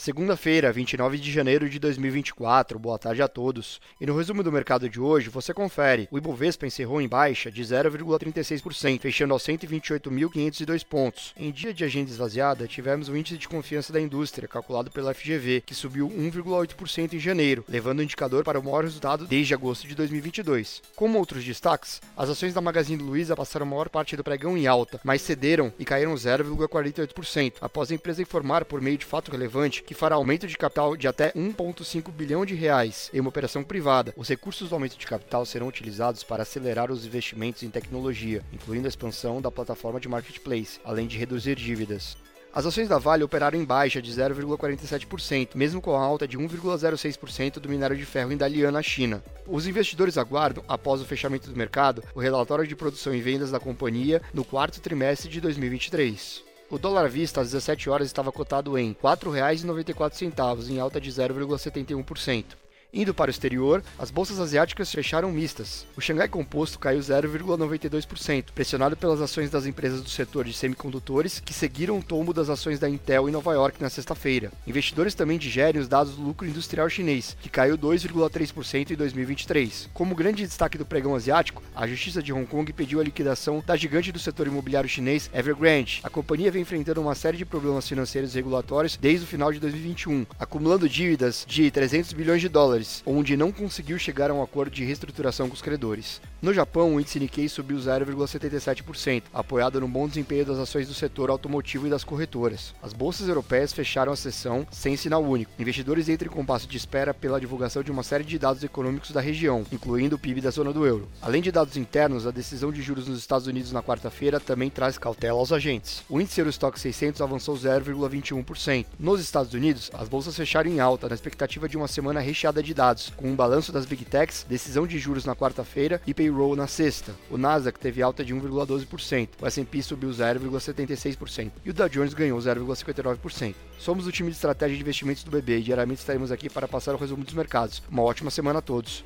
Segunda-feira, 29 de janeiro de 2024. Boa tarde a todos. E no resumo do mercado de hoje, você confere. O Ibovespa encerrou em baixa de 0,36%, fechando aos 128.502 pontos. Em dia de agenda esvaziada, tivemos o índice de confiança da indústria, calculado pela FGV, que subiu 1,8% em janeiro, levando o indicador para o maior resultado desde agosto de 2022. Como outros destaques, as ações da Magazine Luiza passaram a maior parte do pregão em alta, mas cederam e caíram 0,48%, após a empresa informar por meio de fato relevante que fará aumento de capital de até 1,5 bilhão de reais em uma operação privada. Os recursos do aumento de capital serão utilizados para acelerar os investimentos em tecnologia, incluindo a expansão da plataforma de marketplace, além de reduzir dívidas. As ações da Vale operaram em baixa de 0,47%, mesmo com a alta de 1,06% do minério de ferro em Dalian, na China. Os investidores aguardam, após o fechamento do mercado, o relatório de produção e vendas da companhia no quarto trimestre de 2023. O dólar vista às 17 horas estava cotado em R$ 4,94, em alta de 0,71%. Indo para o exterior, as bolsas asiáticas fecharam mistas. O Xangai Composto caiu 0,92%, pressionado pelas ações das empresas do setor de semicondutores, que seguiram o tombo das ações da Intel em Nova York na sexta-feira. Investidores também digerem os dados do lucro industrial chinês, que caiu 2,3% em 2023. Como grande destaque do pregão asiático, a Justiça de Hong Kong pediu a liquidação da gigante do setor imobiliário chinês Evergrande. A companhia vem enfrentando uma série de problemas financeiros e regulatórios desde o final de 2021, acumulando dívidas de 300 bilhões de dólares onde não conseguiu chegar a um acordo de reestruturação com os credores. No Japão, o índice Nikkei subiu 0,77%, apoiado no bom desempenho das ações do setor automotivo e das corretoras. As bolsas europeias fecharam a sessão sem sinal único. Investidores entram em compasso de espera pela divulgação de uma série de dados econômicos da região, incluindo o PIB da zona do euro. Além de dados internos, a decisão de juros nos Estados Unidos na quarta-feira também traz cautela aos agentes. O índice Eurostock 600 avançou 0,21%. Nos Estados Unidos, as bolsas fecharam em alta na expectativa de uma semana recheada de dados, com um balanço das Big Techs, decisão de juros na quarta-feira e payroll na sexta. O Nasdaq teve alta de 1,12%, o S&P subiu 0,76% e o Dow Jones ganhou 0,59%. Somos o time de estratégia de investimentos do BB e diariamente estaremos aqui para passar o resumo dos mercados. Uma ótima semana a todos.